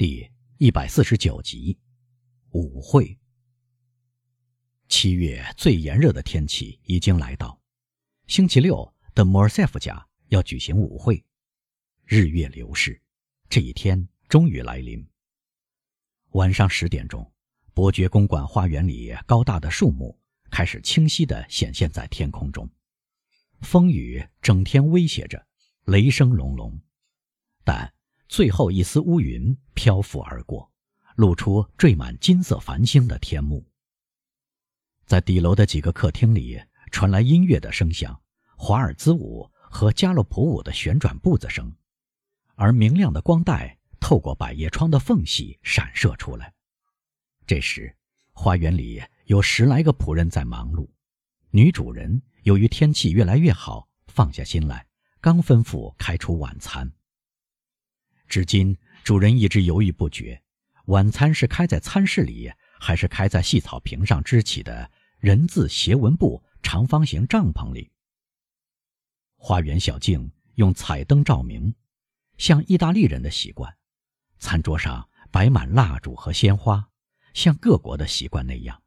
第一百四十九集，舞会。七月最炎热的天气已经来到，星期六的莫尔塞夫家要举行舞会。日月流逝，这一天终于来临。晚上十点钟，伯爵公馆花园里高大的树木开始清晰地显现在天空中，风雨整天威胁着，雷声隆隆，但。最后一丝乌云漂浮而过，露出缀满金色繁星的天幕。在底楼的几个客厅里传来音乐的声响、华尔兹舞和加洛普舞的旋转步子声，而明亮的光带透过百叶窗的缝隙闪射出来。这时，花园里有十来个仆人在忙碌。女主人由于天气越来越好，放下心来，刚吩咐开出晚餐。至今，主人一直犹豫不决：晚餐是开在餐室里，还是开在细草坪上支起的人字斜纹布长方形帐篷里？花园小径用彩灯照明，像意大利人的习惯；餐桌上摆满蜡烛和鲜花，像各国的习惯那样。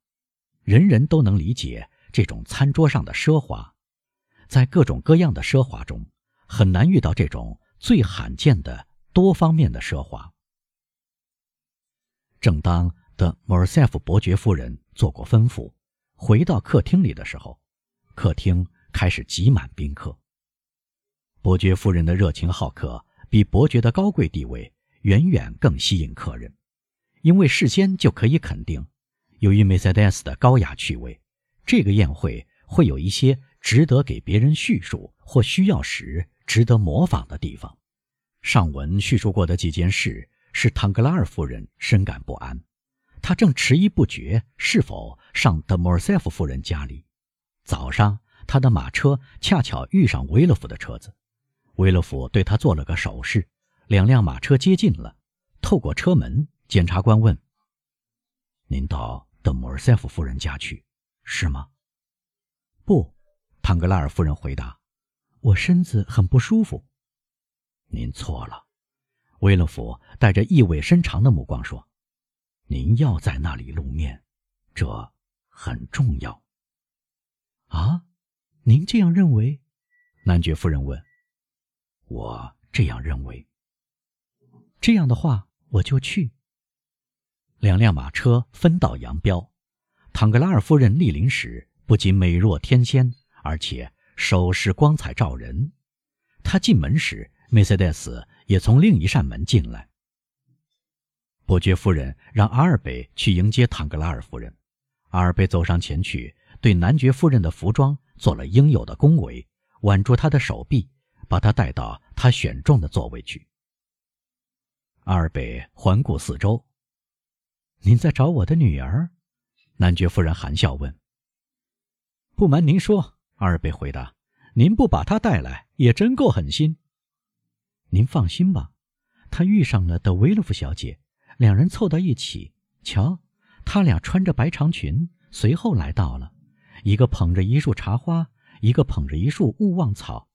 人人都能理解这种餐桌上的奢华，在各种各样的奢华中，很难遇到这种最罕见的。多方面的奢华。正当德莫尔塞夫伯爵夫人做过吩咐，回到客厅里的时候，客厅开始挤满宾客。伯爵夫人的热情好客比伯爵的高贵地位远远更吸引客人，因为事先就可以肯定，由于梅赛德斯的高雅趣味，这个宴会会有一些值得给别人叙述或需要时值得模仿的地方。上文叙述过的几件事，使唐格拉尔夫人深感不安。她正迟疑不决，是否上德莫尔塞夫夫人家里。早上，他的马车恰巧遇上维勒夫的车子，维勒夫对他做了个手势，两辆马车接近了。透过车门，检察官问：“您到德莫尔塞夫夫人家去，是吗？”“不。”唐格拉尔夫人回答，“我身子很不舒服。”您错了，威勒夫带着意味深长的目光说：“您要在那里露面，这很重要。”啊，您这样认为？男爵夫人问。“我这样认为。”这样的话，我就去。两辆马车分道扬镳。唐格拉尔夫人莅临时，不仅美若天仙，而且首饰光彩照人。她进门时。梅赛德斯也从另一扇门进来。伯爵夫人让阿尔贝去迎接唐格拉尔夫人。阿尔贝走上前去，对男爵夫人的服装做了应有的恭维，挽住她的手臂，把她带到他选中的座位去。阿尔贝环顾四周：“您在找我的女儿？”男爵夫人含笑问。“不瞒您说，”阿尔贝回答，“您不把她带来，也真够狠心。”您放心吧，他遇上了德维勒夫小姐，两人凑到一起。瞧，他俩穿着白长裙，随后来到了，一个捧着一束茶花，一个捧着一束勿忘草。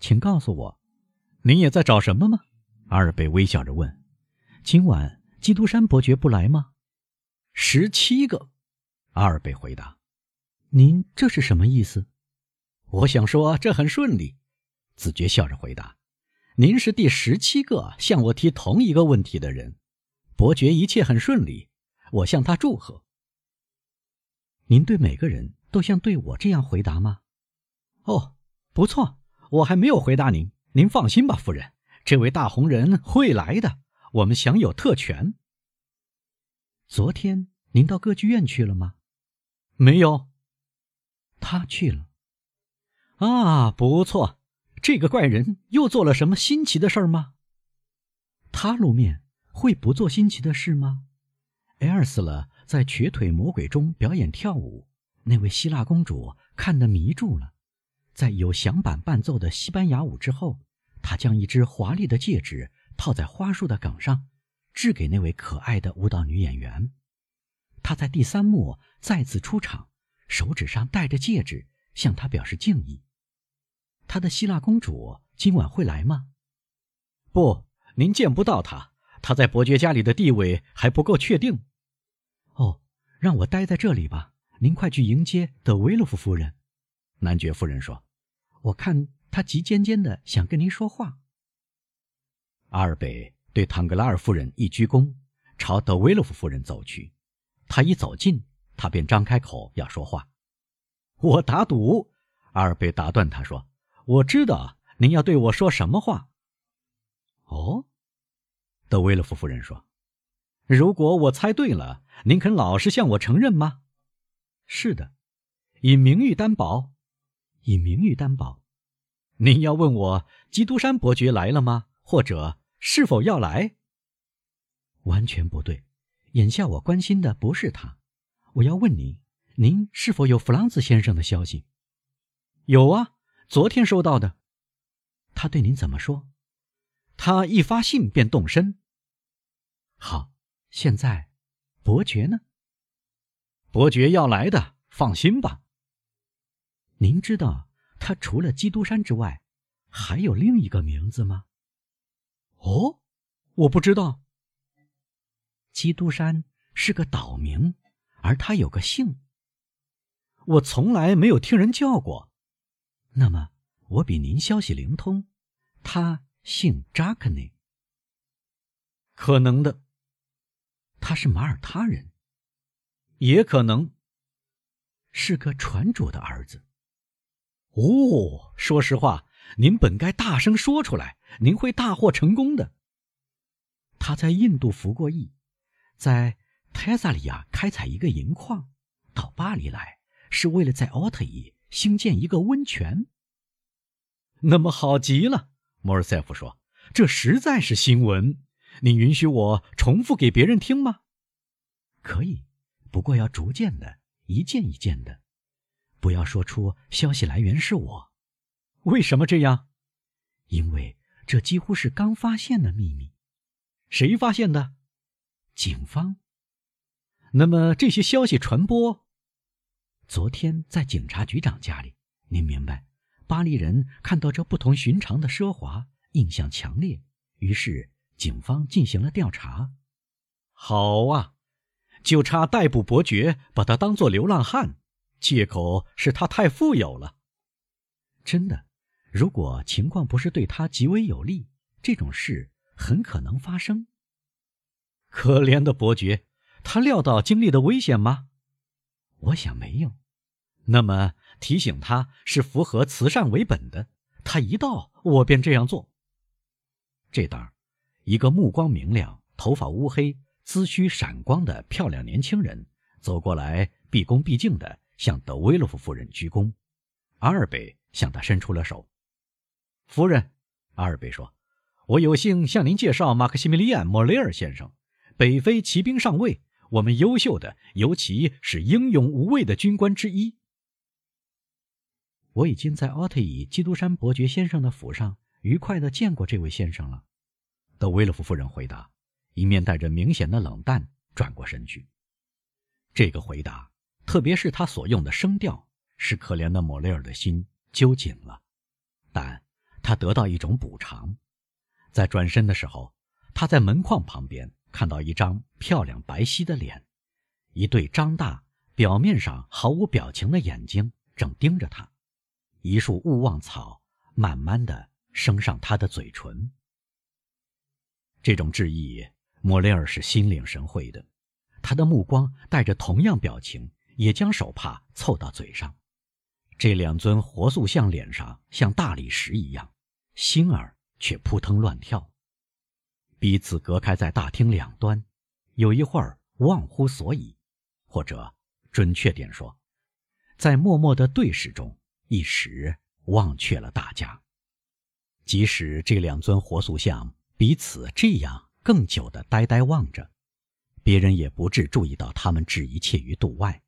请告诉我，您也在找什么吗？阿尔贝微笑着问。今晚基督山伯爵不来吗？十七个，阿尔贝回答。您这是什么意思？我想说这很顺利。子爵笑着回答。您是第十七个向我提同一个问题的人，伯爵一切很顺利，我向他祝贺。您对每个人都像对我这样回答吗？哦，不错，我还没有回答您。您放心吧，夫人，这位大红人会来的，我们享有特权。昨天您到歌剧院去了吗？没有。他去了。啊，不错。这个怪人又做了什么新奇的事儿吗？他露面会不做新奇的事吗？埃尔斯勒在瘸腿魔鬼中表演跳舞，那位希腊公主看得迷住了。在有响板伴奏的西班牙舞之后，他将一只华丽的戒指套在花束的梗上，掷给那位可爱的舞蹈女演员。他在第三幕再次出场，手指上戴着戒指，向她表示敬意。他的希腊公主今晚会来吗？不，您见不到她。他在伯爵家里的地位还不够确定。哦，让我待在这里吧。您快去迎接德维洛夫夫人。男爵夫人说：“我看她急尖尖的，想跟您说话。”阿尔贝对唐格拉尔夫人一鞠躬，朝德维洛夫夫人走去。他一走近，他便张开口要说话。我打赌，阿尔贝打断他说：“我知道您要对我说什么话。”哦，德维勒夫夫人说：“如果我猜对了，您肯老实向我承认吗？”“是的。”“以名誉担保。”“以名誉担保。”“您要问我基督山伯爵来了吗？或者是否要来？”“完全不对。眼下我关心的不是他，我要问您。”您是否有弗朗兹先生的消息？有啊，昨天收到的。他对您怎么说？他一发信便动身。好，现在伯爵呢？伯爵要来的，放心吧。您知道他除了基督山之外，还有另一个名字吗？哦，我不知道。基督山是个岛名，而他有个姓。我从来没有听人叫过，那么我比您消息灵通。他姓扎克内，可能的。他是马耳他人，也可能是个船主的儿子。哦，说实话，您本该大声说出来，您会大获成功的。他在印度服过役，在泰萨利亚开采一个银矿，到巴黎来。是为了在奥特伊兴建一个温泉。那么好极了，莫尔塞夫说：“这实在是新闻。你允许我重复给别人听吗？”“可以，不过要逐渐的，一件一件的，不要说出消息来源是我。”“为什么这样？”“因为这几乎是刚发现的秘密。”“谁发现的？”“警方。”“那么这些消息传播？”昨天在警察局长家里，您明白，巴黎人看到这不同寻常的奢华，印象强烈，于是警方进行了调查。好啊，就差逮捕伯爵，把他当作流浪汉，借口是他太富有了。真的，如果情况不是对他极为有利，这种事很可能发生。可怜的伯爵，他料到经历的危险吗？我想没有，那么提醒他是符合慈善为本的。他一到，我便这样做。这当，一个目光明亮、头发乌黑、髭须闪光的漂亮年轻人走过来，毕恭毕敬地向德维洛夫夫人鞠躬。阿尔贝向他伸出了手。夫人，阿尔贝说：“我有幸向您介绍马克西米利安·莫雷尔先生，北非骑兵上尉。”我们优秀的，尤其是英勇无畏的军官之一。我已经在奥特伊基督山伯爵先生的府上愉快的见过这位先生了。德维勒夫夫人回答，一面带着明显的冷淡，转过身去。这个回答，特别是他所用的声调，使可怜的莫雷尔的心揪紧了。但他得到一种补偿，在转身的时候，他在门框旁边。看到一张漂亮白皙的脸，一对张大、表面上毫无表情的眼睛正盯着他，一束勿忘草慢慢的升上他的嘴唇。这种致意，莫雷尔是心领神会的，他的目光带着同样表情，也将手帕凑到嘴上。这两尊活塑像脸上像大理石一样，心儿却扑腾乱跳。彼此隔开在大厅两端，有一会儿忘乎所以，或者准确点说，在默默的对视中，一时忘却了大家。即使这两尊活塑像彼此这样更久的呆呆望着，别人也不致注意到他们置一切于度外。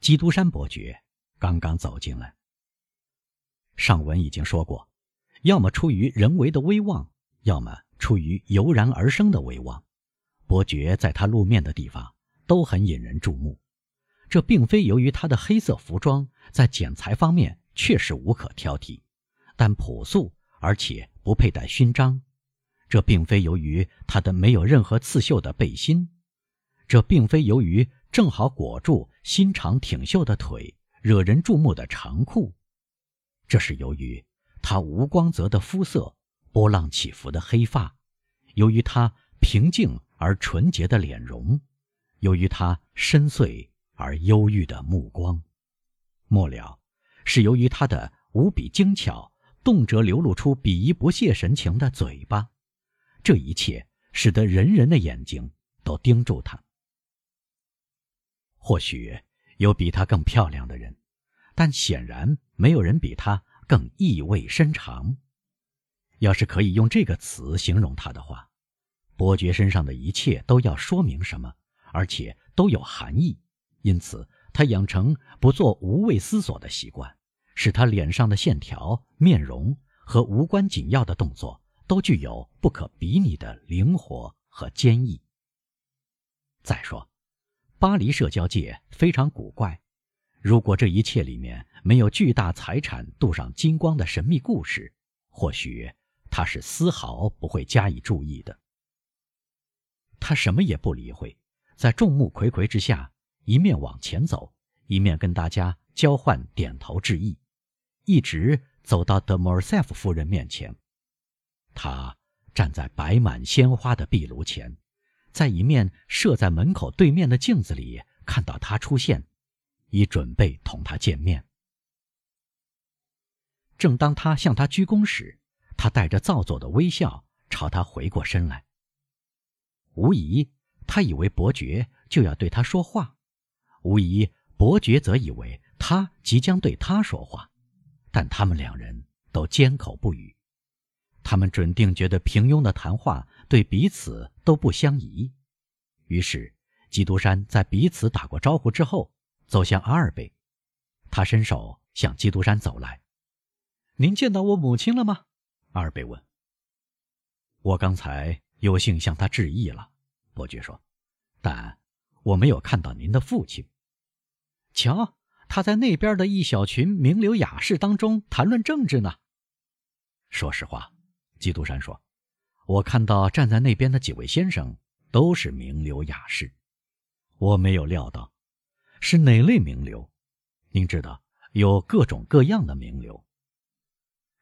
基督山伯爵刚刚走进来。上文已经说过，要么出于人为的威望，要么。出于油然而生的威望，伯爵在他露面的地方都很引人注目。这并非由于他的黑色服装在剪裁方面确实无可挑剔，但朴素而且不佩戴勋章，这并非由于他的没有任何刺绣的背心，这并非由于正好裹住新长挺秀的腿、惹人注目的长裤，这是由于他无光泽的肤色、波浪起伏的黑发，由于他平静而纯洁的脸容，由于他深邃而忧郁的目光，末了，是由于他的无比精巧、动辄流露出鄙夷不屑神情的嘴巴。这一切使得人人的眼睛都盯住他。或许有比她更漂亮的人，但显然没有人比她更意味深长。要是可以用这个词形容她的话，伯爵身上的一切都要说明什么，而且都有含义。因此，他养成不做无谓思索的习惯，使他脸上的线条、面容和无关紧要的动作。都具有不可比拟的灵活和坚毅。再说，巴黎社交界非常古怪，如果这一切里面没有巨大财产镀上金光的神秘故事，或许他是丝毫不会加以注意的。他什么也不理会，在众目睽睽之下，一面往前走，一面跟大家交换点头致意，一直走到德莫尔塞夫夫人面前。他站在摆满鲜花的壁炉前，在一面设在门口对面的镜子里看到他出现，已准备同他见面。正当他向他鞠躬时，他带着造作的微笑朝他回过身来。无疑，他以为伯爵就要对他说话；无疑，伯爵则以为他即将对他说话，但他们两人都缄口不语。他们准定觉得平庸的谈话对彼此都不相宜，于是基督山在彼此打过招呼之后，走向阿尔贝。他伸手向基督山走来。“您见到我母亲了吗？”阿尔贝问。“我刚才有幸向他致意了。”伯爵说，“但我没有看到您的父亲。瞧，他在那边的一小群名流雅士当中谈论政治呢。说实话。”基督山说：“我看到站在那边的几位先生都是名流雅士，我没有料到是哪类名流。您知道，有各种各样的名流。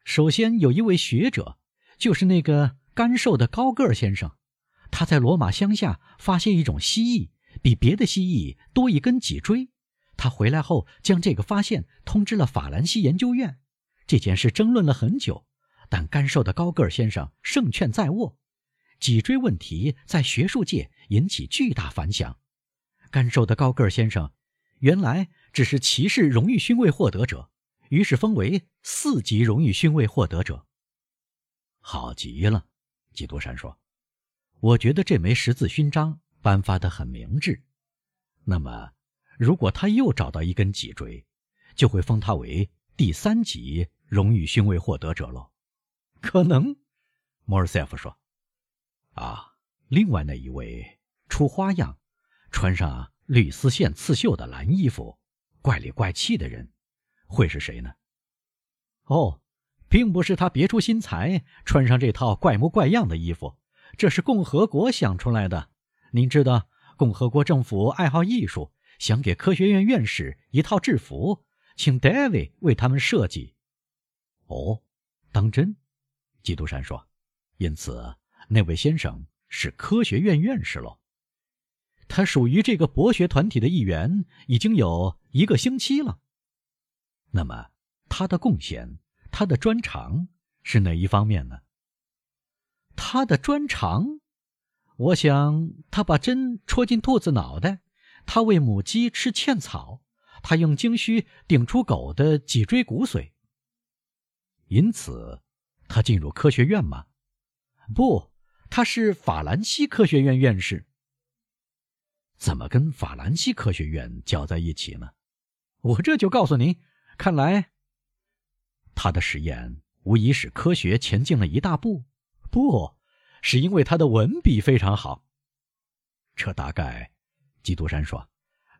首先有一位学者，就是那个干瘦的高个儿先生，他在罗马乡下发现一种蜥蜴，比别的蜥蜴多一根脊椎。他回来后将这个发现通知了法兰西研究院，这件事争论了很久。”但干瘦的高个儿先生胜券在握，脊椎问题在学术界引起巨大反响。干瘦的高个儿先生原来只是骑士荣誉勋位获得者，于是封为四级荣誉勋位获得者。好极了，基督山说：“我觉得这枚十字勋章颁发的很明智。那么，如果他又找到一根脊椎，就会封他为第三级荣誉勋位获得者喽。”可能，莫尔塞夫说：“啊，另外那一位出花样，穿上绿丝线刺绣的蓝衣服，怪里怪气的人，会是谁呢？”哦，并不是他别出心裁，穿上这套怪模怪样的衣服，这是共和国想出来的。您知道，共和国政府爱好艺术，想给科学院院士一套制服，请戴维为他们设计。哦，当真？基督山说：“因此，那位先生是科学院院士喽。他属于这个博学团体的一员，已经有一个星期了。那么，他的贡献，他的专长是哪一方面呢？他的专长，我想，他把针戳进兔子脑袋，他喂母鸡吃茜草，他用精须顶出狗的脊椎骨髓。因此。”他进入科学院吗？不，他是法兰西科学院院士。怎么跟法兰西科学院搅在一起呢？我这就告诉您。看来，他的实验无疑使科学前进了一大步。不是因为他的文笔非常好。这大概，基督山说，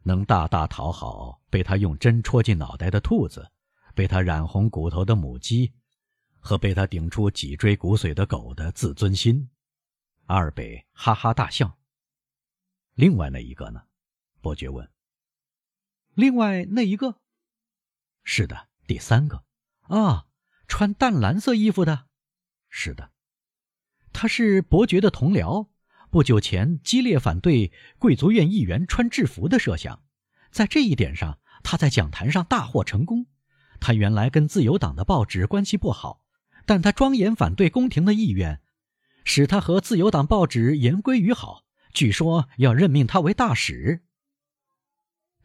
能大大讨好被他用针戳进脑袋的兔子，被他染红骨头的母鸡。和被他顶出脊椎骨髓的狗的自尊心，阿尔贝哈哈大笑。另外那一个呢？伯爵问。另外那一个？是的，第三个。啊，穿淡蓝色衣服的。是的，他是伯爵的同僚。不久前激烈反对贵族院议员穿制服的设想，在这一点上，他在讲坛上大获成功。他原来跟自由党的报纸关系不好，但他庄严反对宫廷的意愿，使他和自由党报纸言归于好。据说要任命他为大使。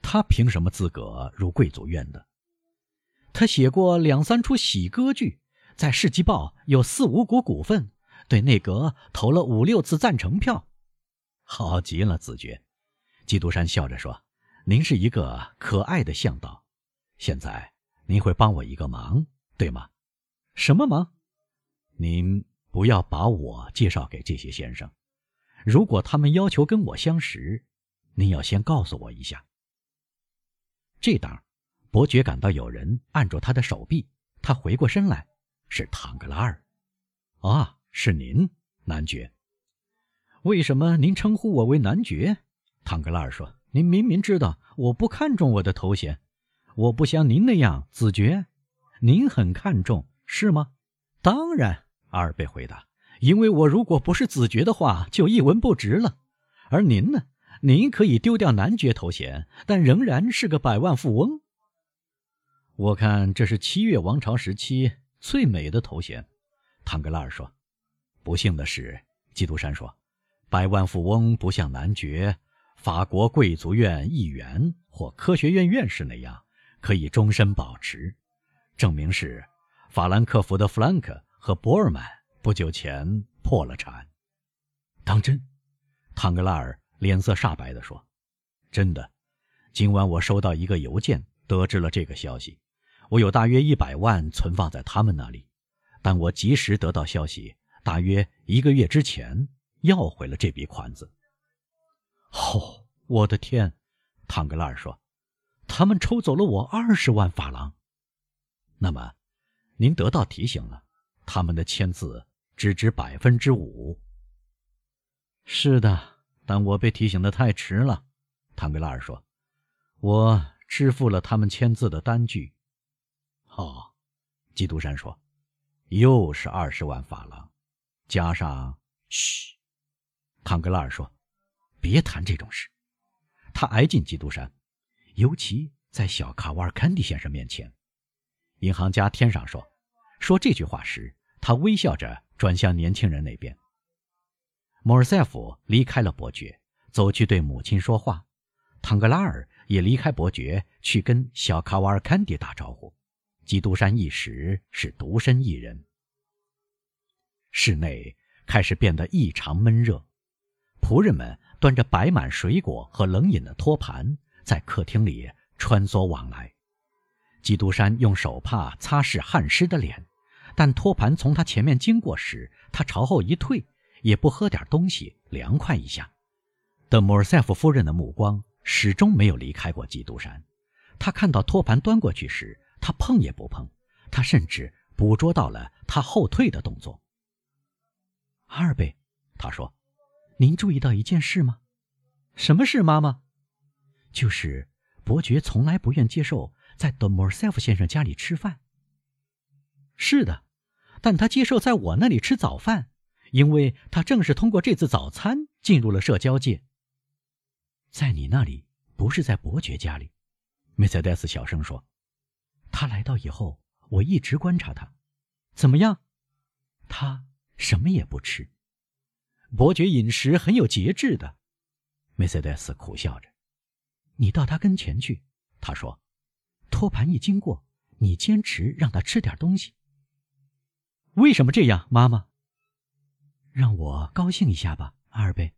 他凭什么资格入贵族院的？他写过两三出喜歌剧，在《世纪报》有四五股股份。对内阁投了五六次赞成票，好极了，子爵。基督山笑着说：“您是一个可爱的向导。现在您会帮我一个忙，对吗？什么忙？您不要把我介绍给这些先生。如果他们要求跟我相识，您要先告诉我一下。”这当，伯爵感到有人按住他的手臂，他回过身来，是唐格拉尔。啊！是您，男爵。为什么您称呼我为男爵？唐格拉尔说：“您明明知道我不看重我的头衔，我不像您那样子爵。您很看重，是吗？”当然，阿尔贝回答：“因为我如果不是子爵的话，就一文不值了。而您呢？您可以丢掉男爵头衔，但仍然是个百万富翁。我看这是七月王朝时期最美的头衔。”唐格拉尔说。不幸的是，基督山说：“百万富翁不像男爵、法国贵族院议员或科学院院士那样可以终身保持。证明是，法兰克福的弗兰克和博尔曼不久前破了产。”当真？唐格拉尔脸色煞白地说：“真的。今晚我收到一个邮件，得知了这个消息。我有大约一百万存放在他们那里，但我及时得到消息。”大约一个月之前，要回了这笔款子。哦，我的天！唐格拉尔说：“他们抽走了我二十万法郎。”那么，您得到提醒了？他们的签字只值百分之五。是的，但我被提醒的太迟了。唐格拉尔说：“我支付了他们签字的单据。”哦，基督山说：“又是二十万法郎。”加上，嘘，唐格拉尔说：“别谈这种事。”他挨近基督山，尤其在小卡瓦尔坎迪先生面前。银行家天上说：“说这句话时，他微笑着转向年轻人那边。”莫尔塞夫离开了伯爵，走去对母亲说话。唐格拉尔也离开伯爵，去跟小卡瓦尔坎迪打招呼。基督山一时是独身一人。室内开始变得异常闷热，仆人们端着摆满水果和冷饮的托盘在客厅里穿梭往来。基督山用手帕擦拭汗湿的脸，但托盘从他前面经过时，他朝后一退，也不喝点东西凉快一下。德莫尔塞夫夫人的目光始终没有离开过基督山。他看到托盘端过去时，他碰也不碰，他甚至捕捉到了他后退的动作。阿尔贝，他说：“您注意到一件事吗？什么事，妈妈？就是伯爵从来不愿接受在德莫尔塞夫先生家里吃饭。是的，但他接受在我那里吃早饭，因为他正是通过这次早餐进入了社交界。在你那里，不是在伯爵家里。”梅赛德斯小声说：“他来到以后，我一直观察他。怎么样？他。”什么也不吃，伯爵饮食很有节制的。梅赛德斯苦笑着：“你到他跟前去。”他说：“托盘一经过，你坚持让他吃点东西。”为什么这样，妈妈？让我高兴一下吧，阿尔贝。”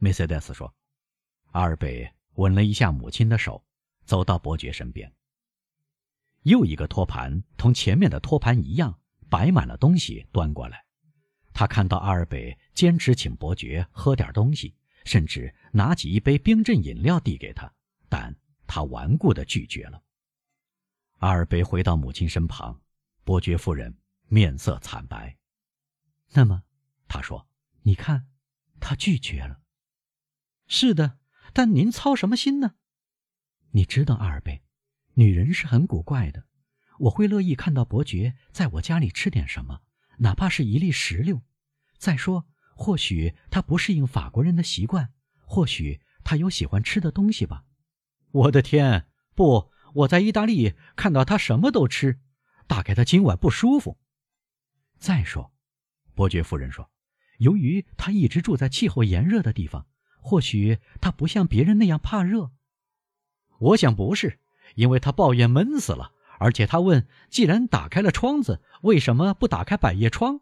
梅赛德斯说。阿尔贝吻了一下母亲的手，走到伯爵身边。又一个托盘同前面的托盘一样，摆满了东西，端过来。他看到阿尔贝坚持请伯爵喝点东西，甚至拿起一杯冰镇饮料递给他，但他顽固地拒绝了。阿尔贝回到母亲身旁，伯爵夫人面色惨白。那么，他说：“你看，他拒绝了。是的，但您操什么心呢？你知道，阿尔贝，女人是很古怪的。我会乐意看到伯爵在我家里吃点什么，哪怕是一粒石榴。再说，或许他不适应法国人的习惯，或许他有喜欢吃的东西吧。我的天，不！我在意大利看到他什么都吃，大概他今晚不舒服。再说，伯爵夫人说，由于他一直住在气候炎热的地方，或许他不像别人那样怕热。我想不是，因为他抱怨闷死了，而且他问：既然打开了窗子，为什么不打开百叶窗？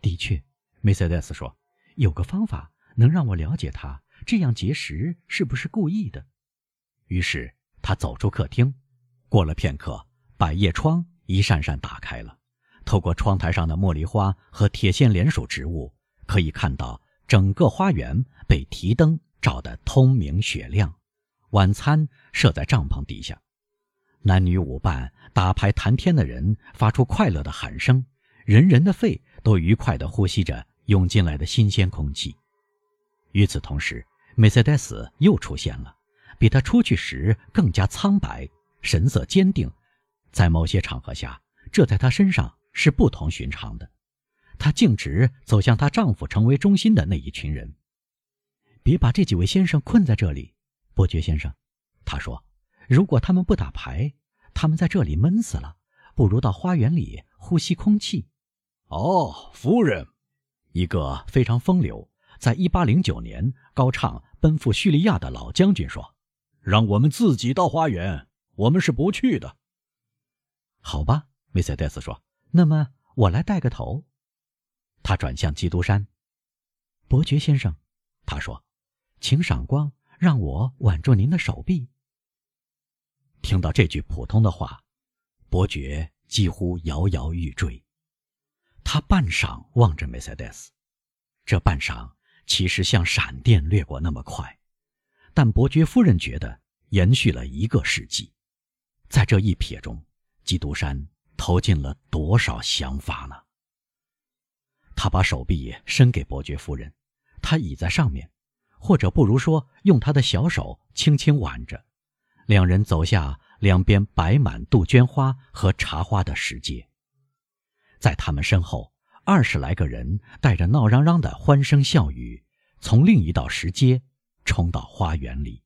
的确，梅赛德斯说，有个方法能让我了解他这样节食是不是故意的。于是他走出客厅，过了片刻，百叶窗一扇扇打开了，透过窗台上的茉莉花和铁线莲属植物，可以看到整个花园被提灯照得通明雪亮。晚餐设在帐篷底下，男女舞伴、打牌谈天的人发出快乐的喊声，人人的肺都愉快地呼吸着涌进来的新鲜空气。与此同时，梅赛德斯又出现了。比他出去时更加苍白，神色坚定，在某些场合下，这在他身上是不同寻常的。她径直走向她丈夫成为中心的那一群人。别把这几位先生困在这里，伯爵先生，他说：“如果他们不打牌，他们在这里闷死了，不如到花园里呼吸空气。”哦，夫人，一个非常风流，在一八零九年高唱奔赴叙利亚的老将军说。让我们自己到花园，我们是不去的。好吧，梅赛德斯说。那么我来带个头。他转向基督山，伯爵先生，他说：“请赏光，让我挽住您的手臂。”听到这句普通的话，伯爵几乎摇摇欲坠。他半晌望着梅赛德斯，这半晌其实像闪电掠过那么快。但伯爵夫人觉得延续了一个世纪，在这一瞥中，基督山投进了多少想法呢？他把手臂伸给伯爵夫人，他倚在上面，或者不如说，用他的小手轻轻挽着。两人走下两边摆满杜鹃花和茶花的石阶，在他们身后，二十来个人带着闹嚷嚷的欢声笑语，从另一道石阶。冲到花园里。